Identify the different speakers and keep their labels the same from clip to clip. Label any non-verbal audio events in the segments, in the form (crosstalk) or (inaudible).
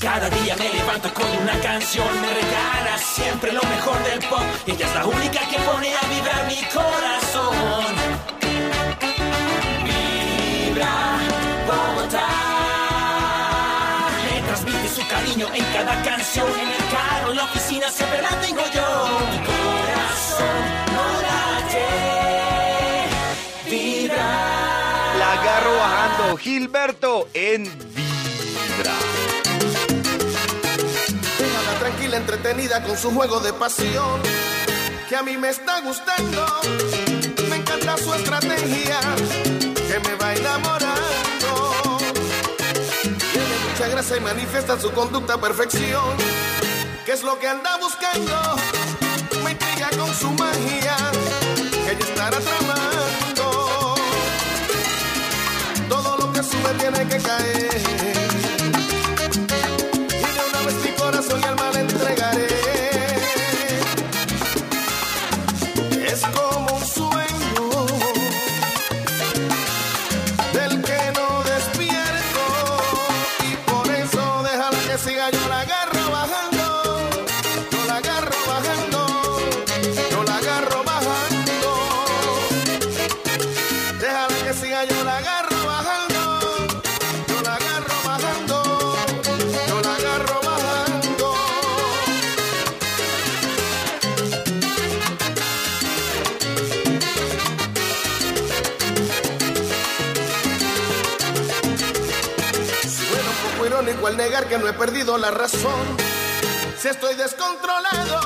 Speaker 1: Cada día me levanto con una canción, me regala siempre lo mejor del pop. Ella es la única que pone a vibrar mi corazón. Vibra Bogotá. Me transmite su cariño en cada canción, en el carro, en la oficina, siempre la tengo yo. Mi corazón no late, vibra.
Speaker 2: La agarro bajando. Gilberto en
Speaker 3: entretenida con su juego de pasión. Que a mí me está gustando. Me encanta su estrategia. Que me va enamorando. Tiene mucha gracia y manifiesta su conducta a perfección. ¿Qué es lo que anda buscando? Me intriga con su magia. Que ella estará tramando. Todo lo que sube tiene que caer. Perdido la razón. Si estoy descontrolado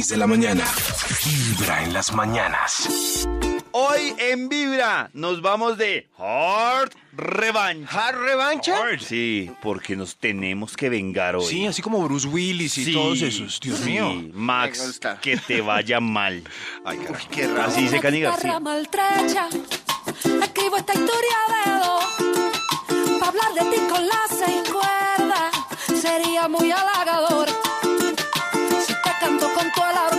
Speaker 4: 6 de la mañana. Vibra en las mañanas.
Speaker 2: Hoy en Vibra nos vamos de Hard Revancha.
Speaker 5: ¿Hard revancha?
Speaker 2: Sí, porque nos tenemos que vengar hoy.
Speaker 5: Sí, así como Bruce Willis y
Speaker 2: Sí,
Speaker 5: todos esos. Dios
Speaker 2: sí.
Speaker 5: mío.
Speaker 2: Max, que te vaya mal. (laughs)
Speaker 5: Ay, caray.
Speaker 3: Qué raro.
Speaker 2: Así dice Cani
Speaker 6: Esta
Speaker 2: García.
Speaker 6: maltrecha, escribo esta historia a dedo, pa' hablar de ti con las seis cuerdas. sería muy halagador 多浪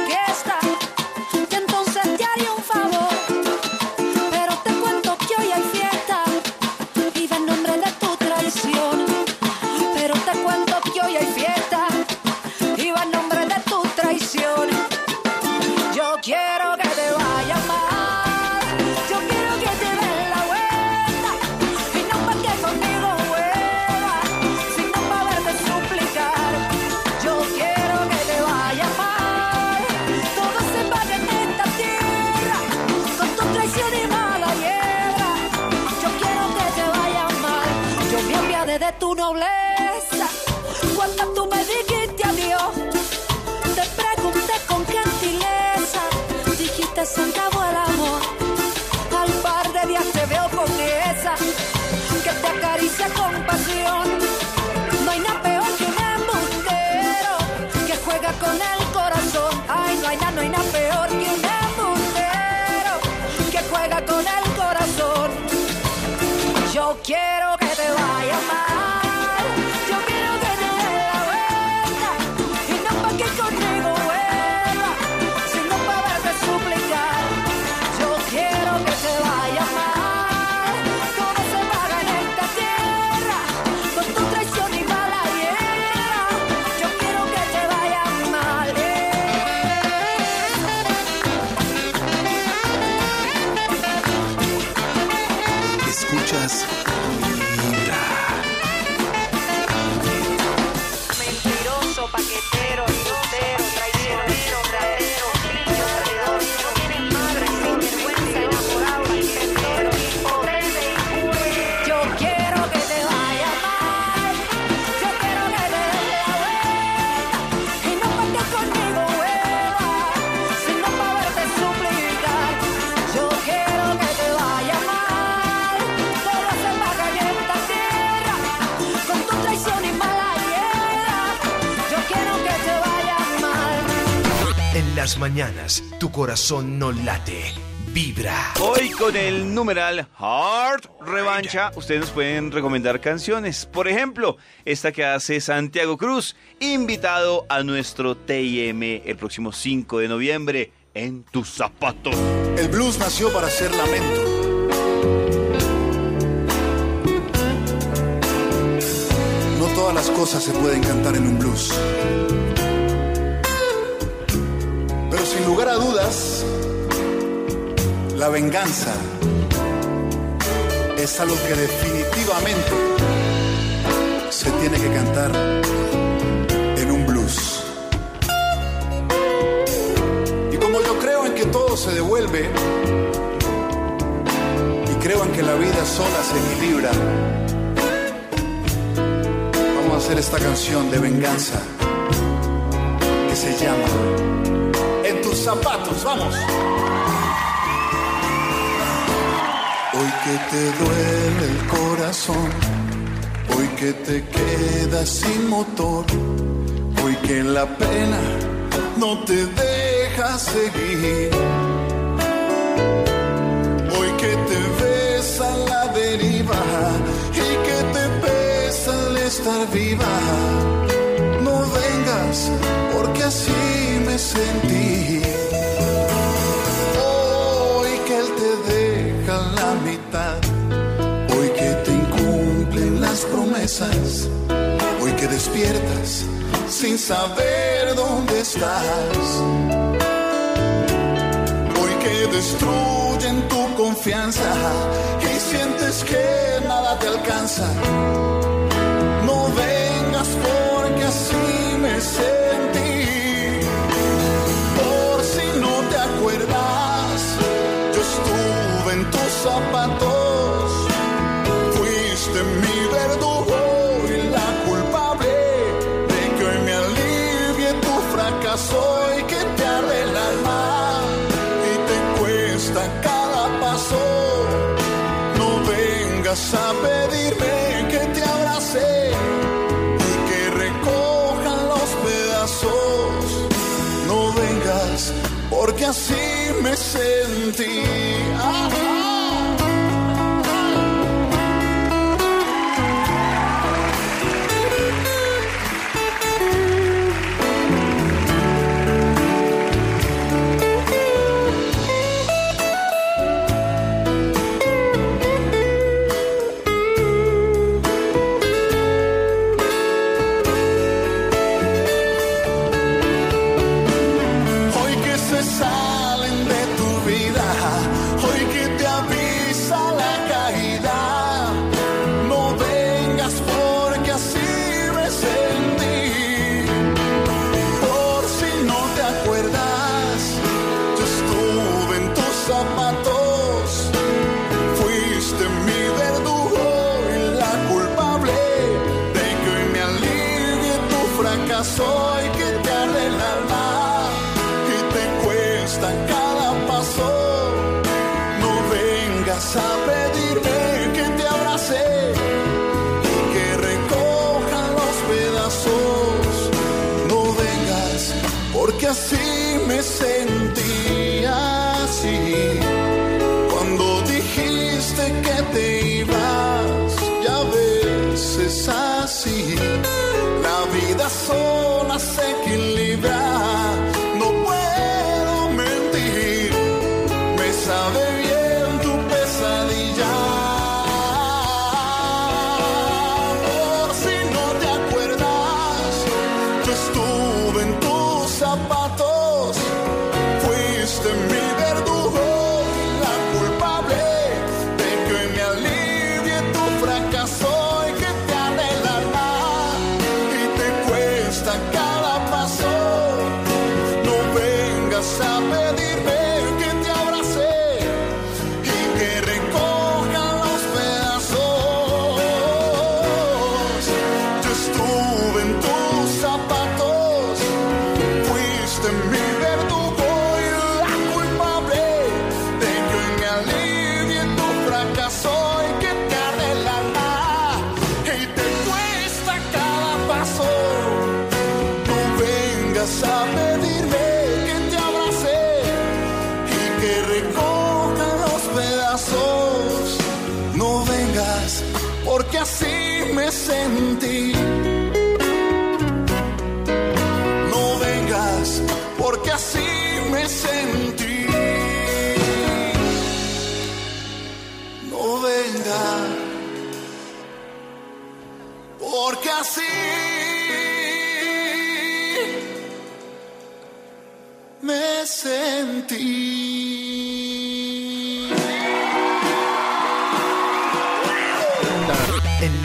Speaker 6: de tu nobleza. Cuando tú me dijiste adiós. Te pregunté con gentileza, dijiste se acabó el amor. Al par de días te veo con esa, que te acaricia con pasión. No hay nada peor que un embustero, que juega con el corazón. Ay, no hay nada, no hay nada peor que un embustero, que juega con el corazón. Yo quiero
Speaker 7: mañanas, tu corazón no late, vibra.
Speaker 2: Hoy con el numeral Heart Revancha, ustedes nos pueden recomendar canciones. Por ejemplo, esta que hace Santiago Cruz, invitado a nuestro TIM el próximo 5 de noviembre en tus zapatos.
Speaker 8: El blues nació para ser lamento. No todas las cosas se pueden cantar en un blues. Sin lugar a dudas, la venganza es algo que definitivamente se tiene que cantar en un blues. Y como yo creo en que todo se devuelve, y creo en que la vida sola se equilibra, vamos a hacer esta canción de venganza que se llama zapatos, vamos. Hoy que te duele el corazón, hoy que te quedas sin motor, hoy que la pena no te deja seguir. Hoy que te ves a la deriva y que te pesa estar viva. Vengas porque así me sentí. Hoy que él te deja la mitad. Hoy que te incumplen las promesas. Hoy que despiertas sin saber dónde estás. Hoy que destruyen tu confianza y sientes que nada te alcanza. Zapatos. Fuiste mi verdugo y la culpable de que hoy me alivie tu fracaso y que te arde el alma y te cuesta cada paso. No vengas a pedirme que te abrace y que recojan los pedazos. No vengas porque así me sentí. Ah,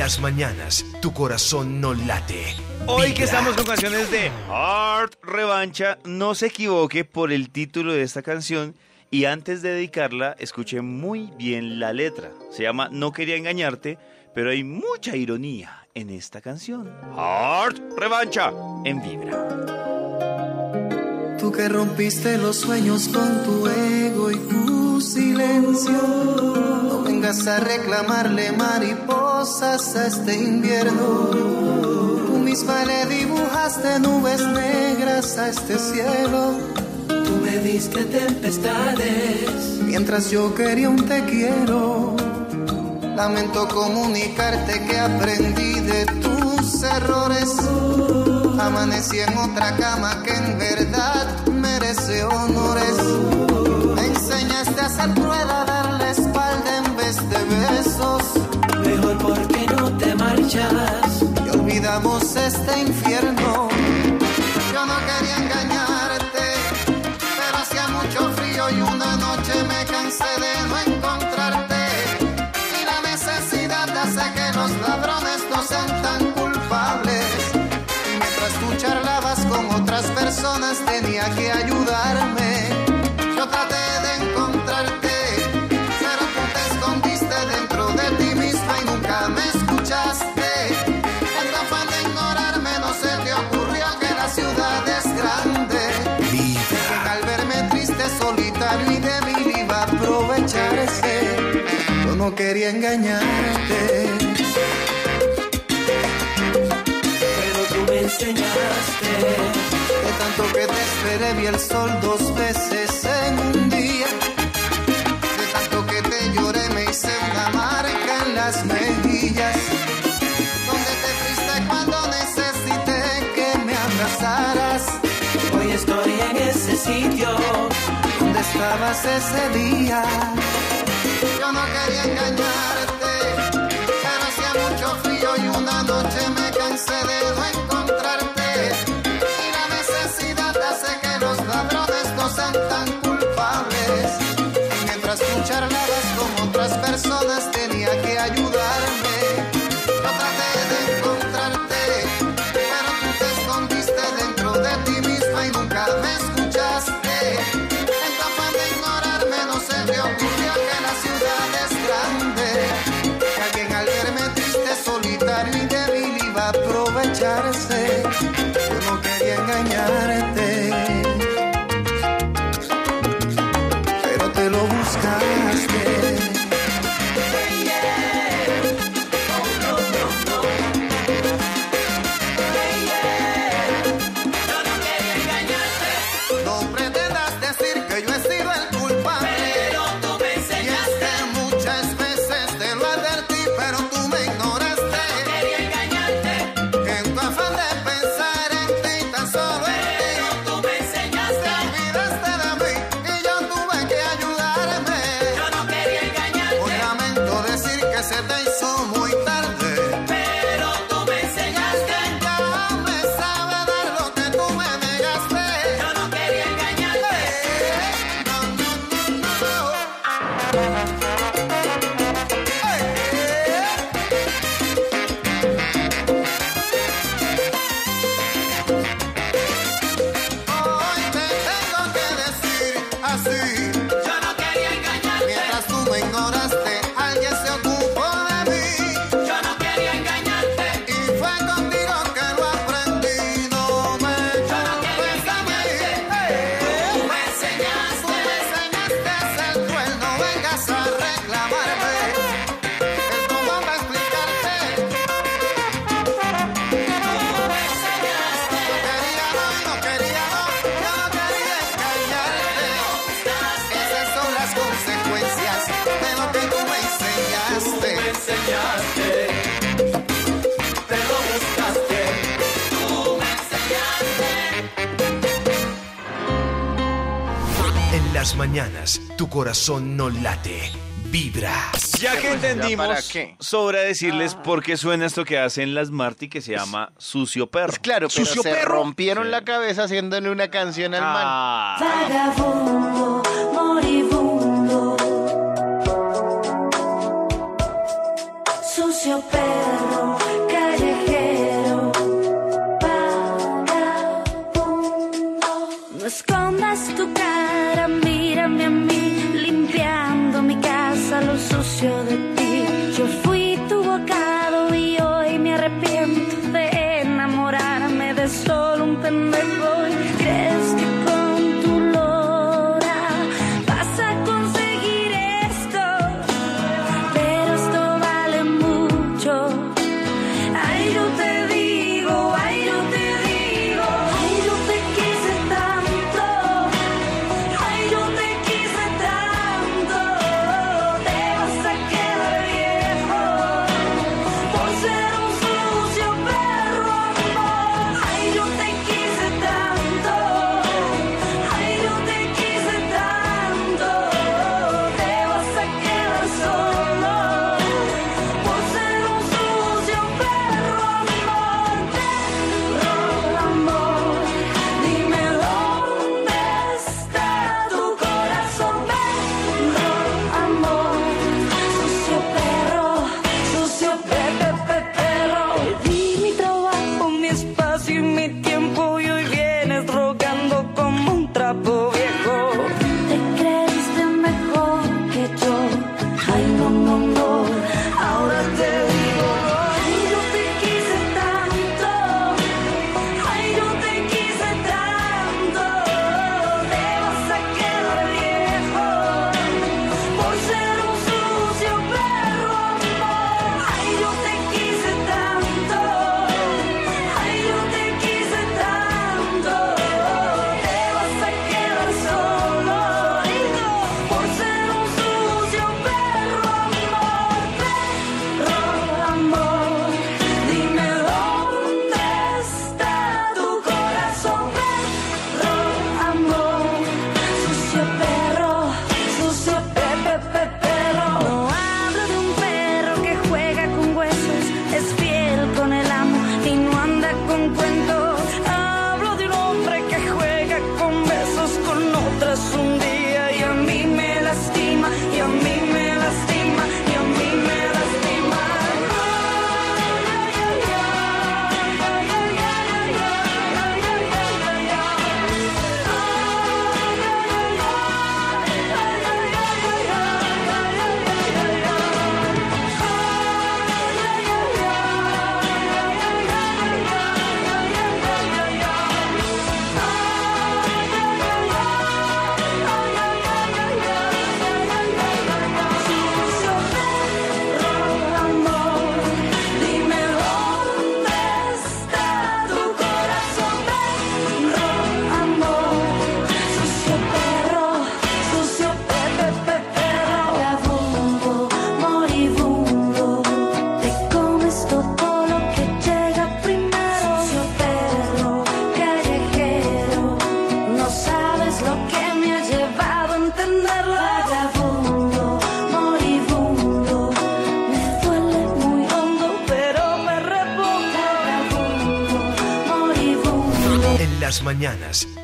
Speaker 7: las mañanas, tu corazón no late.
Speaker 2: Hoy que estamos con canciones de Heart Revancha, no se equivoque por el título de esta canción y antes de dedicarla, escuche muy bien la letra. Se llama No quería engañarte, pero hay mucha ironía en esta canción. Heart Revancha en Vibra.
Speaker 9: Tú que rompiste los sueños con tu ego y tu silencio. No vengas a reclamarle mariposas a este invierno. Tú misma le dibujaste nubes negras a este cielo.
Speaker 10: Tú me diste tempestades.
Speaker 9: Mientras yo quería un te quiero. Lamento comunicarte que aprendí de tus errores. Amanecí en otra cama que en verdad merece honores. Me enseñaste a ser cruel, a darle espalda en vez de besos.
Speaker 10: Mejor porque no te marchas.
Speaker 9: Y olvidamos este infierno. Que ayudarme. Yo traté de encontrarte, pero tú te escondiste dentro de ti misma y nunca me escuchaste. En tu afán de ignorarme no se te ocurrió que la ciudad es grande. Al verme triste, solitario y débil iba a aprovecharse. Yo no quería engañarte.
Speaker 10: Pero tú me enseñaste.
Speaker 9: De tanto que te esperé vi el sol dos veces en un día. De tanto que te lloré me hice una marca en las mejillas. Donde te fuiste cuando necesité que me abrazaras.
Speaker 10: Hoy estoy en ese sitio.
Speaker 9: ¿Dónde estabas ese día? Yo no quería engañarte, pero hacía mucho frío y una noche me las
Speaker 7: mañanas tu corazón no late, vibra.
Speaker 2: Ya que entendimos, sobra decirles ah. por qué suena esto que hacen las Marty que se llama Sucio Perro.
Speaker 11: Claro, pero
Speaker 2: ¿Sucio perro?
Speaker 11: rompieron la cabeza haciéndole una canción al man.
Speaker 2: Ah.
Speaker 6: Vagabundo.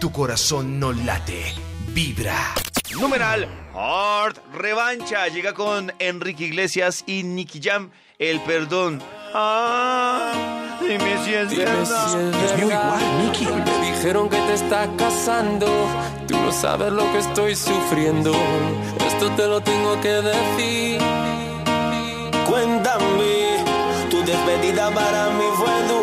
Speaker 6: Tu
Speaker 12: corazón no late, vibra.
Speaker 2: Numeral Hard Revancha. Llega con Enrique Iglesias y Nicky Jam. El perdón. Ah, dime si es verdad.
Speaker 12: Es muy igual, Nicky.
Speaker 7: Me dijeron que te estás casando. Tú no sabes lo que estoy sufriendo. Esto te lo tengo que decir.
Speaker 13: Cuéntame, tu despedida para mí fue dura.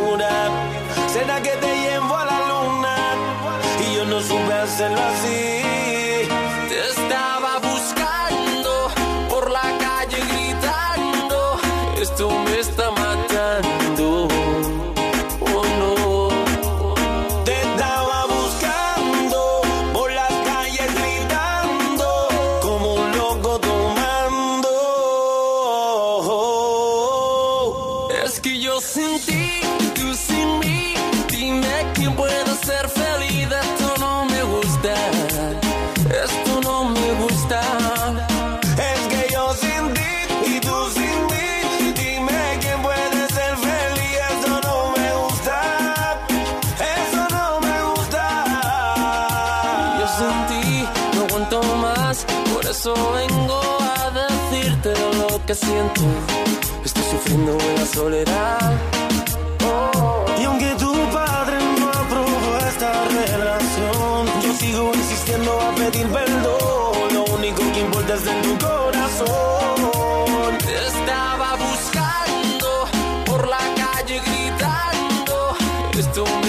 Speaker 13: Eso
Speaker 7: vengo a decirte lo que siento. Estoy sufriendo en la soledad.
Speaker 13: Y aunque tu padre no aprobó esta relación, yo sigo insistiendo a pedir perdón. Lo único que importa es en tu corazón.
Speaker 7: Te estaba buscando por la calle gritando. Esto me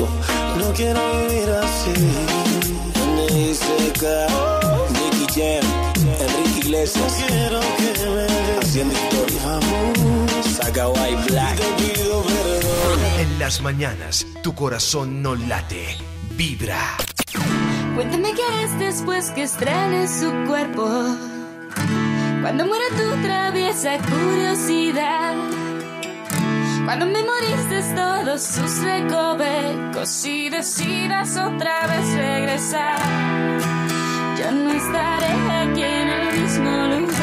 Speaker 13: No quiero vivir así.
Speaker 14: NICK, Nicky Jam, Enrique Iglesias,
Speaker 13: Quiero que me des
Speaker 14: haciendo historia. Saca White Black.
Speaker 13: te pido perdón.
Speaker 12: En las mañanas, tu corazón no late, vibra.
Speaker 6: Cuéntame qué es después que extrañes su cuerpo. Cuando muera tu traviesa curiosidad. Cuando memorices todos sus recovecos y decidas otra vez regresar. Yo no estaré aquí en el mismo lugar.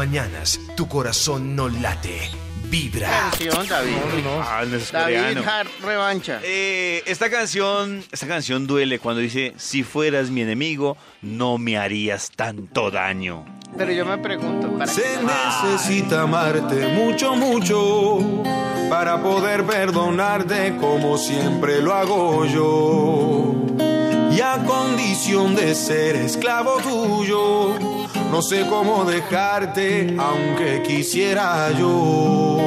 Speaker 7: Mañanas, tu corazón no late, vibra.
Speaker 11: Canción, David.
Speaker 2: Ah, no es
Speaker 11: David
Speaker 2: coreano.
Speaker 11: Hart Revancha.
Speaker 2: Eh, esta canción, esta canción duele cuando dice, si fueras mi enemigo, no me harías tanto daño.
Speaker 11: Pero yo me pregunto, ¿para
Speaker 3: Se
Speaker 11: qué?
Speaker 3: necesita amarte mucho, mucho para poder perdonarte como siempre lo hago yo. Y a condición de ser esclavo tuyo, no sé cómo dejarte aunque quisiera yo.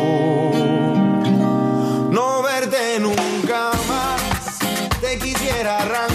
Speaker 3: No verte nunca más, te quisiera arrancar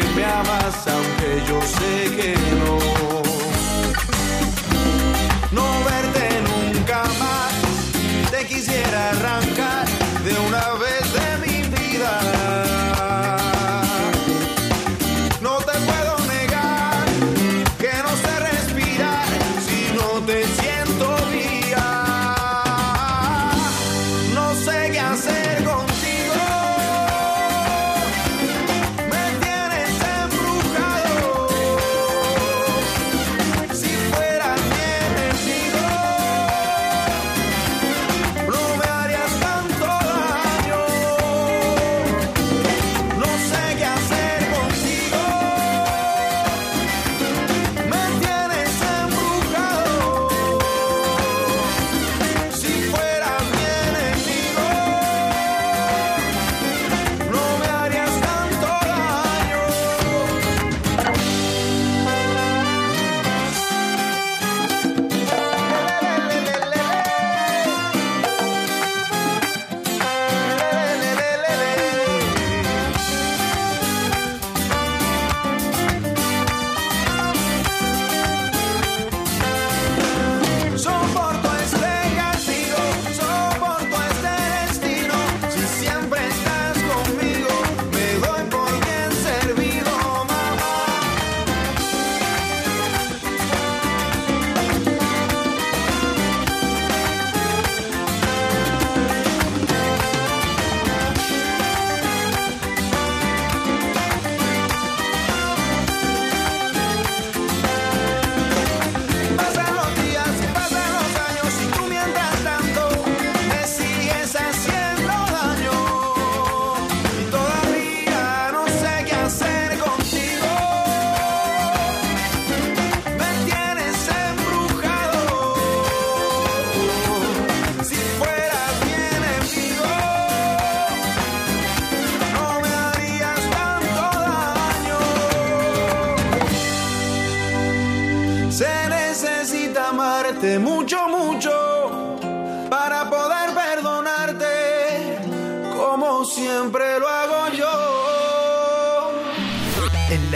Speaker 3: que me amas aunque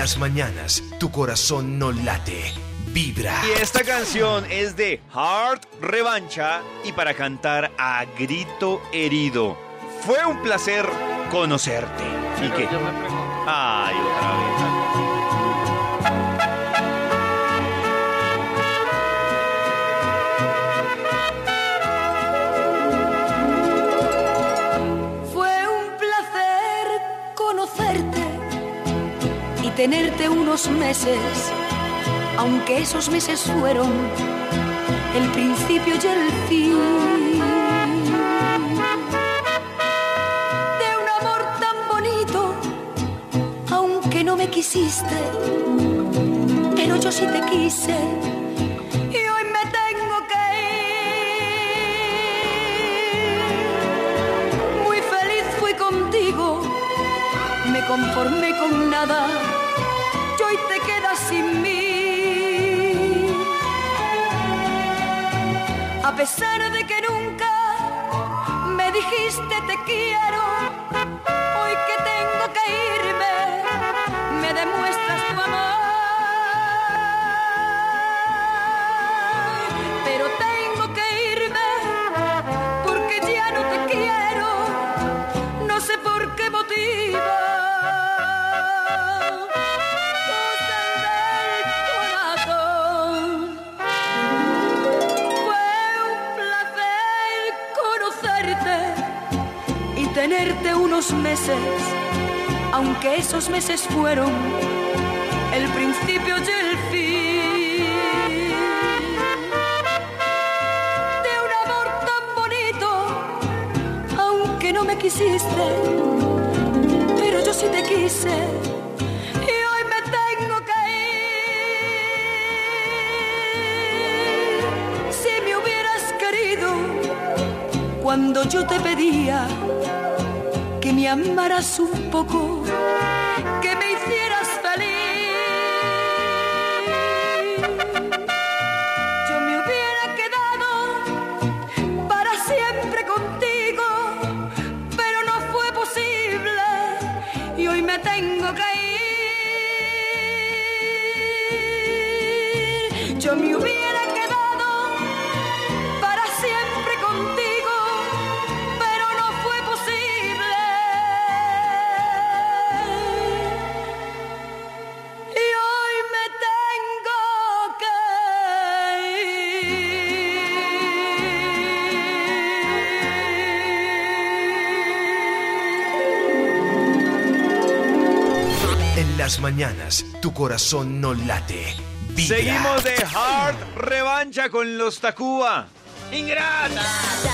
Speaker 7: las mañanas, tu corazón no late, vibra.
Speaker 2: Y esta canción es de Heart Revancha y para cantar a grito herido. Fue un placer conocerte. ¿Y qué?
Speaker 11: Yo me pregunto.
Speaker 2: Ay, otra vez.
Speaker 6: Tenerte unos meses, aunque esos meses fueron el principio y el fin de un amor tan bonito, aunque no me quisiste, pero yo sí te quise. Y hoy me tengo que ir. Muy feliz fui contigo, me conformé con nada. a pesar de que nunca me dijiste te quiero meses, aunque esos meses fueron el principio y el fin de un amor tan bonito, aunque no me quisiste, pero yo sí te quise. y hoy me tengo que ir. Si me hubieras querido cuando yo te pedía me amaras un poco.
Speaker 7: mañanas tu corazón no late. Vibra.
Speaker 2: Seguimos de Hard Revancha con los Tacuba.
Speaker 10: Ingrata.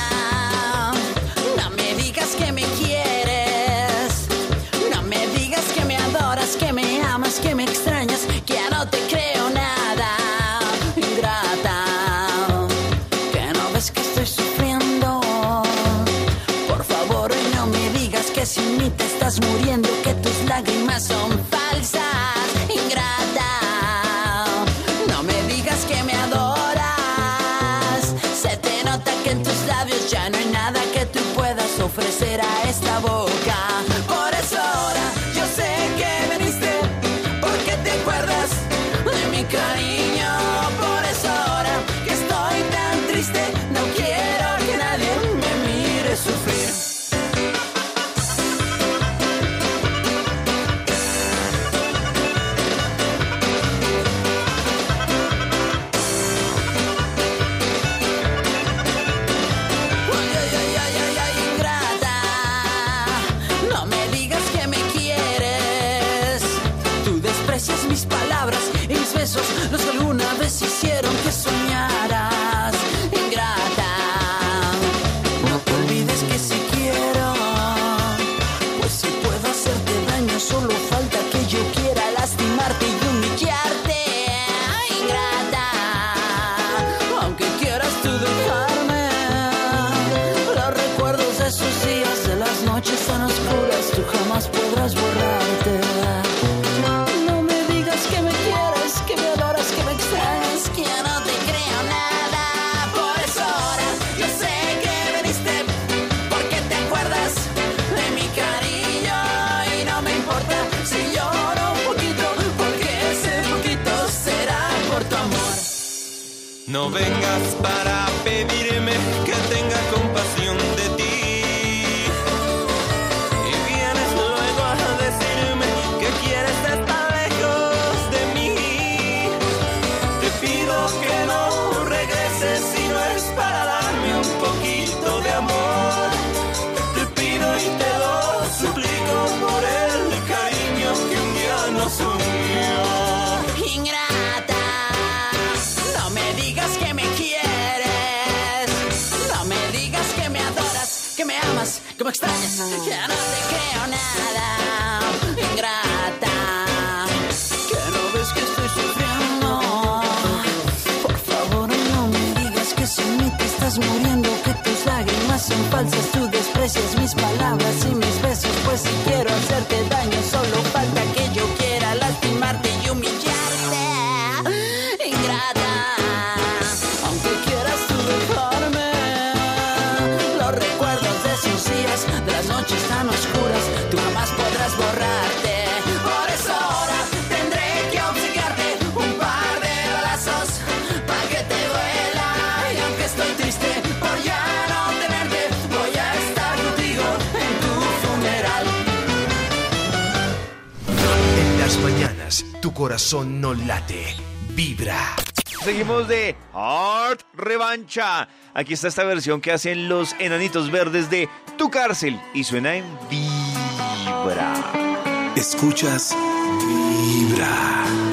Speaker 10: muriendo, que tus lágrimas son falsas, tú desprecias mis palabras y me
Speaker 4: corazón no late, vibra.
Speaker 2: Seguimos de Art Revancha. Aquí está esta versión que hacen los enanitos verdes de Tu cárcel y suena en vibra.
Speaker 7: Escuchas vibra.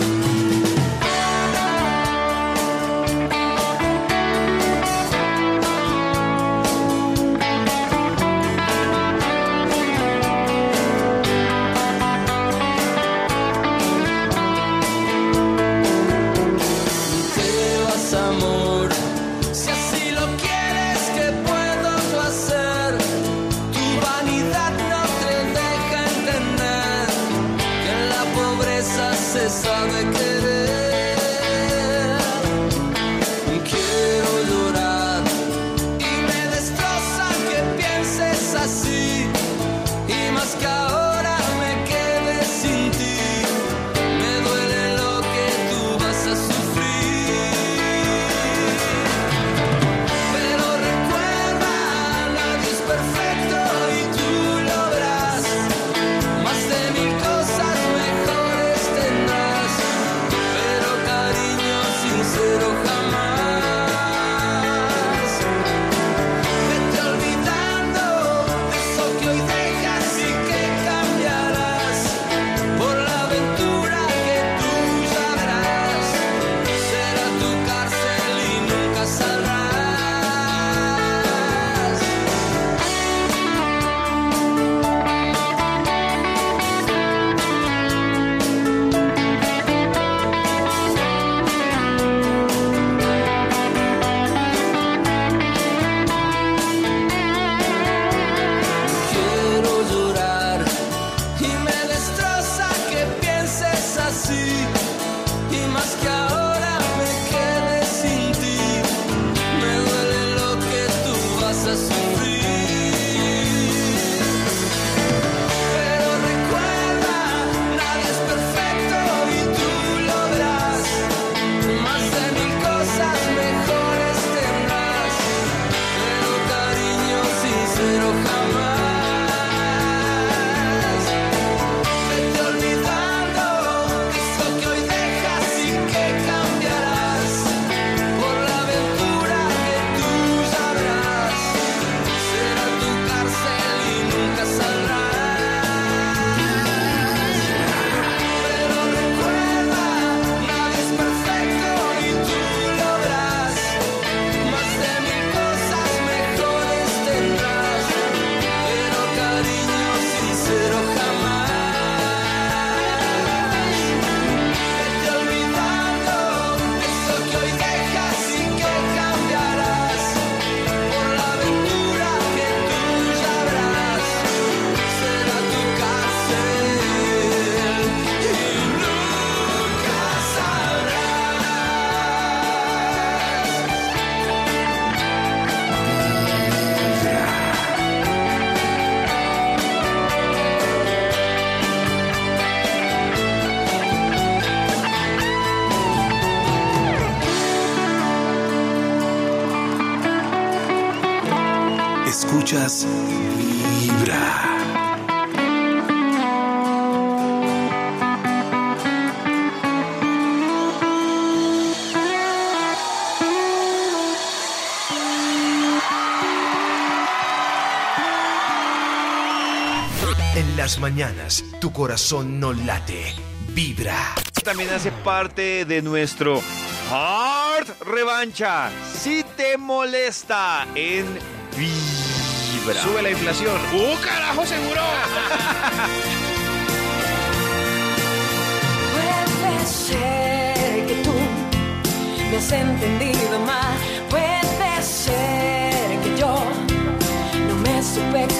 Speaker 4: mañanas tu corazón no late, vibra.
Speaker 2: También hace parte de nuestro Heart Revancha. Si te molesta en vibra.
Speaker 11: Sube la inflación. ¡Uh, carajo, seguro! (laughs)
Speaker 6: Puede ser que tú me has entendido mal. Puede ser que yo no me supe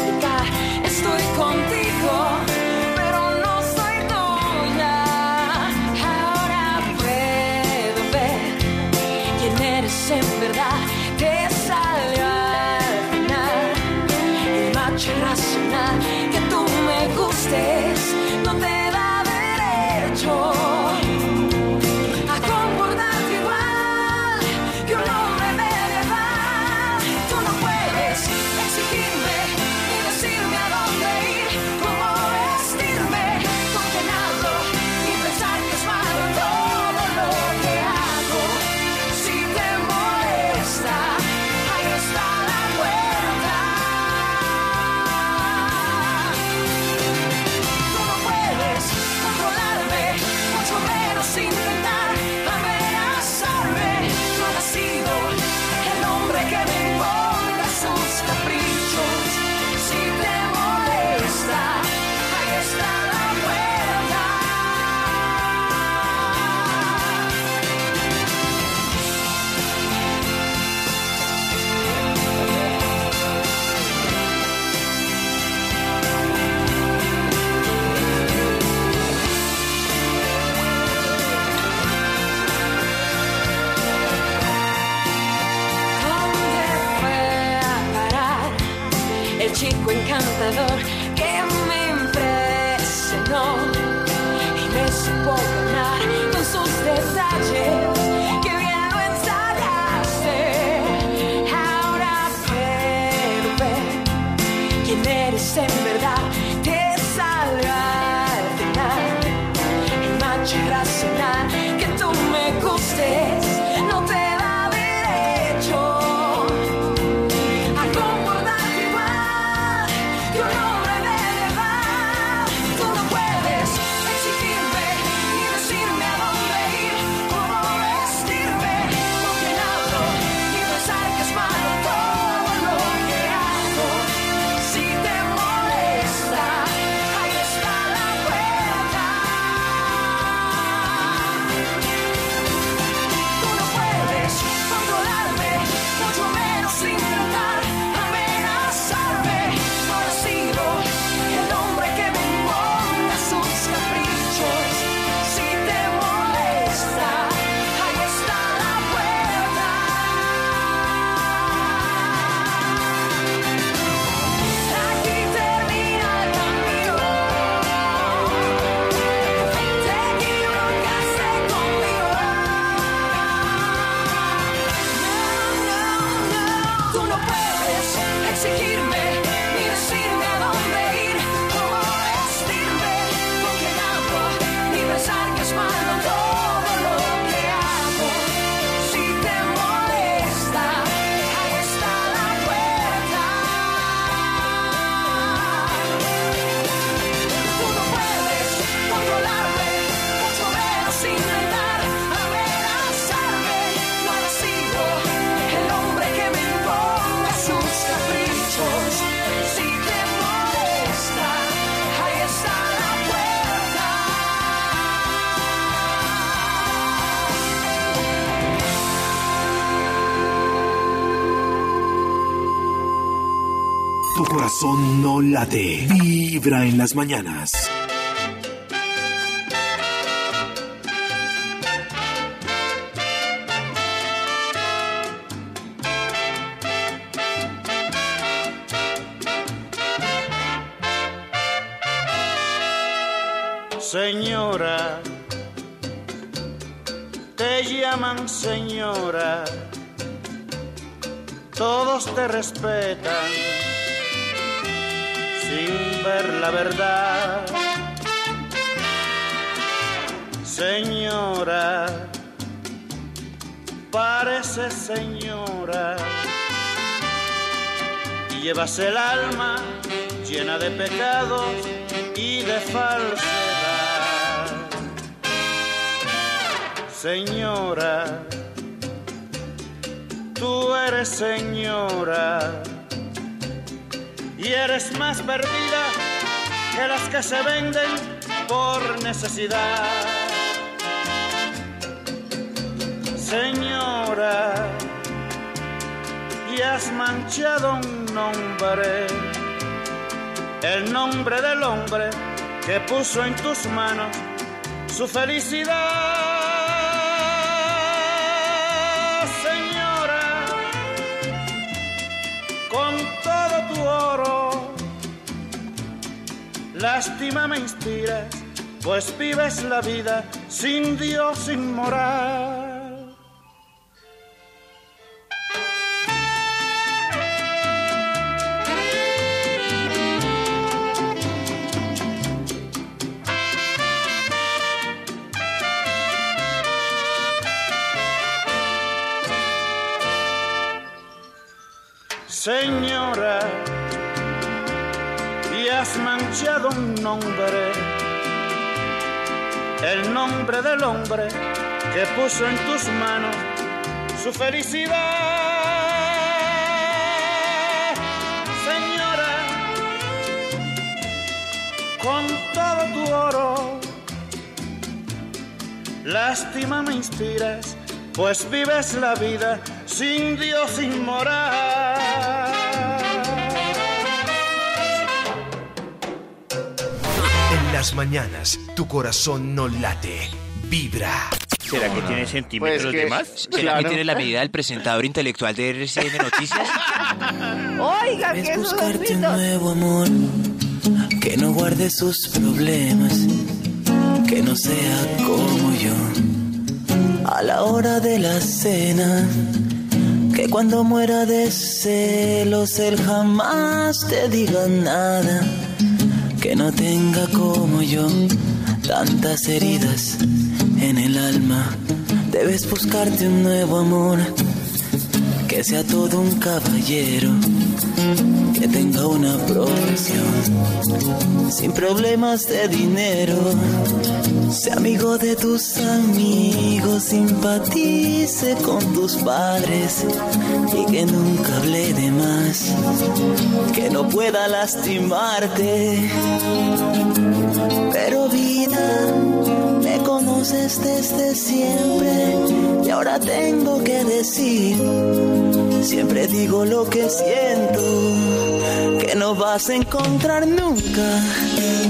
Speaker 4: late, vibra en las mañanas.
Speaker 15: Señora, te llaman señora, todos te respetan. Señora, parece señora, y llevas el alma llena de pecados y de falsedad. Señora, tú eres señora y eres más perdida que las que se venden por necesidad. Señora, y has manchado un nombre, el nombre del hombre que puso en tus manos su felicidad. Lástima me inspiras, pues vives la vida sin Dios, sin moral. Nombre del hombre que puso en tus manos su felicidad. Señora, con todo tu oro, lástima me inspiras, pues vives la vida sin Dios, sin moral.
Speaker 4: Las mañanas, tu corazón no late, vibra.
Speaker 11: ¿Será que tiene centímetros
Speaker 5: Pues
Speaker 11: de más?
Speaker 5: ¿Será que tiene la medida del presentador intelectual de RCN Noticias? (laughs)
Speaker 16: Oiga,
Speaker 17: Es
Speaker 16: que esos
Speaker 17: buscarte un nuevo amor que no guarde sus problemas, que no sea como yo. A la hora de la cena, que cuando muera de celos él jamás te diga nada, que no tenga como yo tantas heridas en el alma. Debes buscarte un nuevo amor que sea todo un caballero, que tenga una profesión, sin problemas de dinero, sea amigo de tus amigos, simpatice con tus padres y que nunca hable de más, que no pueda lastimarte. Pero vida, desde siempre y ahora tengo que decir, siempre digo lo que siento, que no vas a encontrar nunca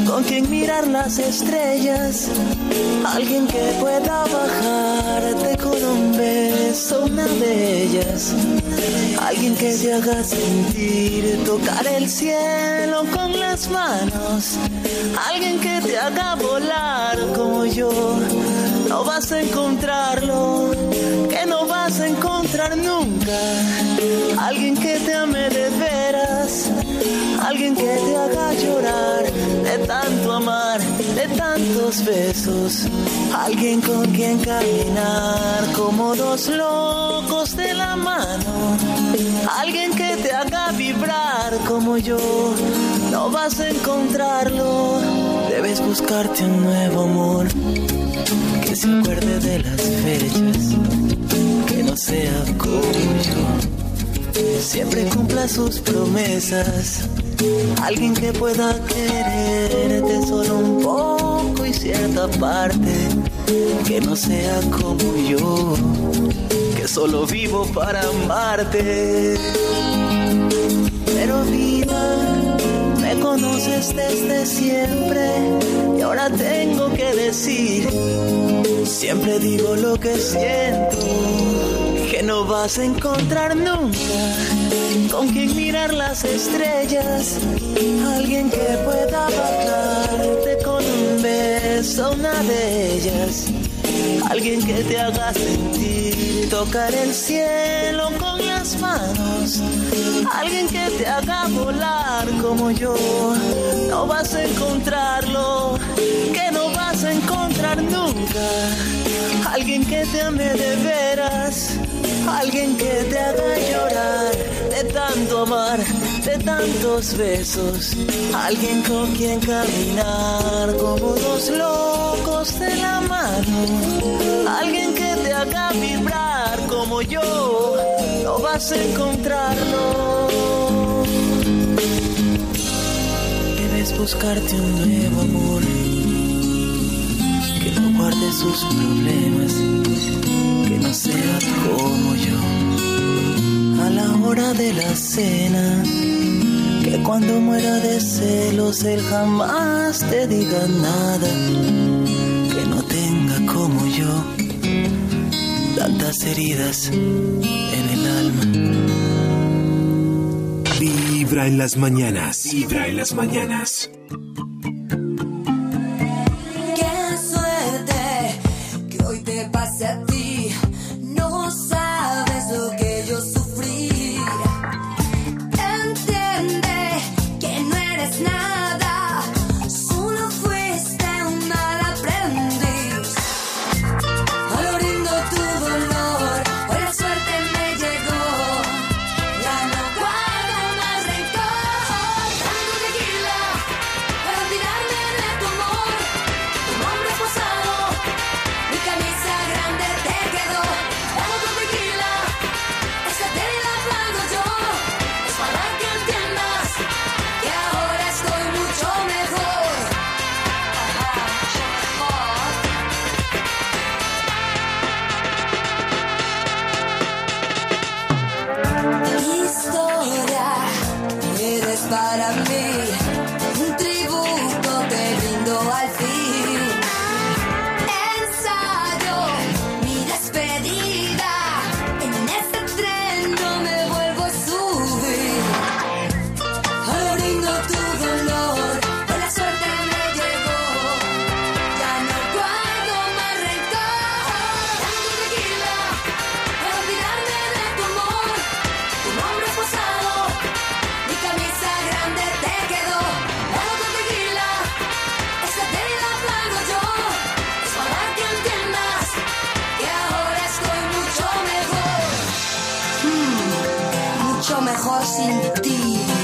Speaker 17: con quien mirar las estrellas, alguien que pueda bajarte con un beso, una de ellas, alguien que te haga sentir, tocar el cielo con manos, alguien que te haga volar como yo, no vas a encontrarlo, que no vas a encontrar nunca, alguien que te ame de veras, alguien que te haga llorar de tanto amar, de tantos besos, alguien con quien caminar como dos locos de la mano, alguien que te haga vibrar como yo, no vas a encontrarlo, debes buscarte un nuevo amor que se acuerde de las fechas, que no sea como yo, siempre cumpla sus promesas. Alguien que pueda quererte solo un poco y cierta parte, que no sea como yo, que solo vivo para amarte. Desde siempre. Y ahora tengo que decir, siempre digo lo que siento, que no vas a encontrar nunca con quien mirar las estrellas, alguien que pueda bajarte con un beso, una de ellas, alguien que te haga sentir, tocar el cielo alguien que te haga volar como yo, no vas a encontrarlo, que no vas a encontrar nunca, alguien que te ame de veras. Alguien que te haga llorar de tanto amar, de tantos besos. Alguien con quien caminar como dos locos de la mano. Alguien que te haga vibrar como yo. No vas a encontrarlo. Debes buscarte un nuevo amor. Que no guarde sus problemas. Que no sea como yo. A la hora de la cena, que cuando muera de celos él jamás te diga nada, que no tenga como yo tantas heridas en el alma.
Speaker 4: Vibra en las mañanas. Vibra en las mañanas.
Speaker 6: mucho mejor sin ti.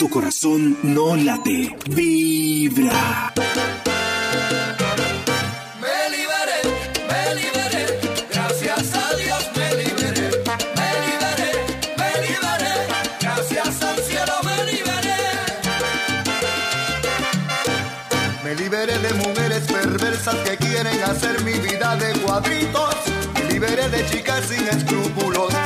Speaker 6: Tu corazón no la te libra. Me
Speaker 17: liberé, me liberé, gracias a Dios me liberé, me liberé, me liberé, gracias al cielo me liberé.
Speaker 18: Me liberé de mujeres perversas que quieren hacer mi vida de cuadritos. Me liberé de chicas sin escrúpulos.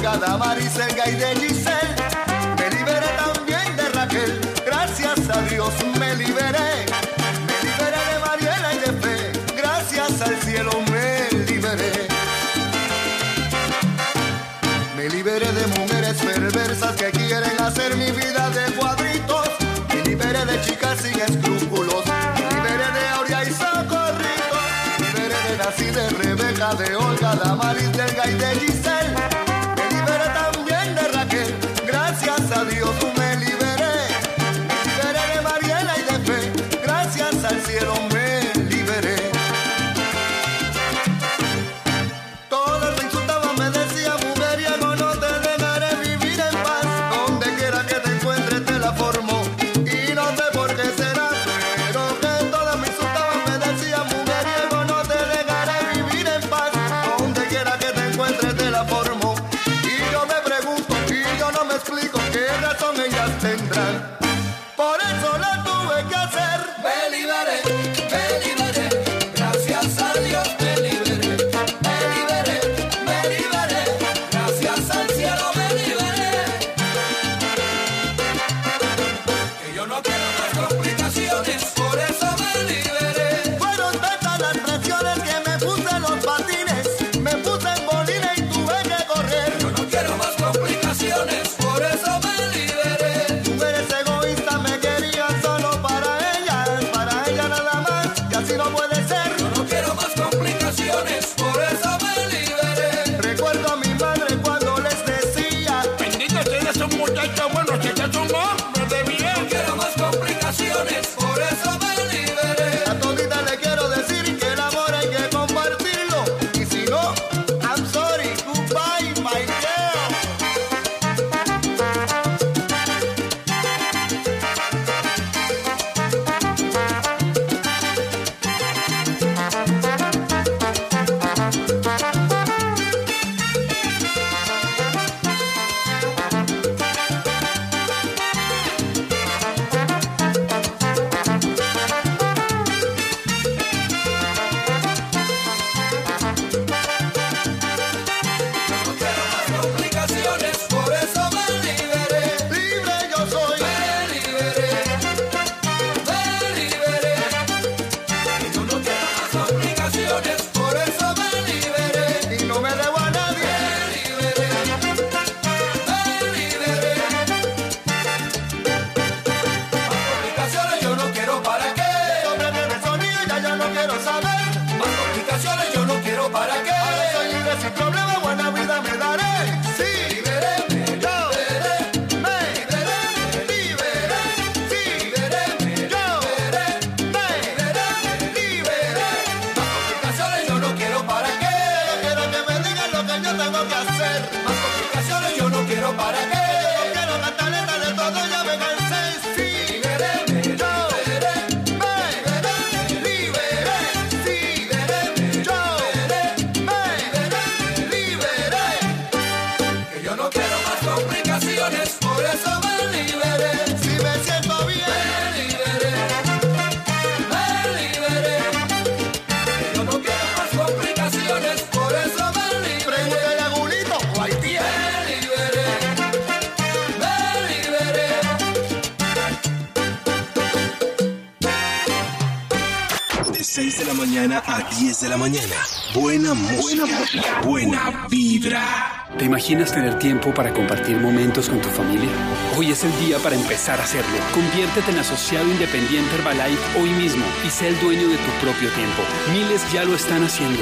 Speaker 18: Olga, Damaris, Elga y de Giselle. Me liberé también de Raquel, gracias a Dios me liberé. Me liberé de Mariela y de Fe, gracias al cielo me liberé. Me liberé de mujeres perversas que quieren hacer mi vida de cuadritos. Me liberé de chicas sin escrúpulos. Me liberé de Aurea y Socorrito. Me liberé de Nací, de Rebeca, de Olga, Damaris, Delga y de
Speaker 12: imaginas tener tiempo para compartir momentos con tu familia? Hoy es el día para empezar a hacerlo. Conviértete en asociado independiente Herbalife hoy mismo y sé el dueño de tu propio tiempo. Miles ya lo están haciendo.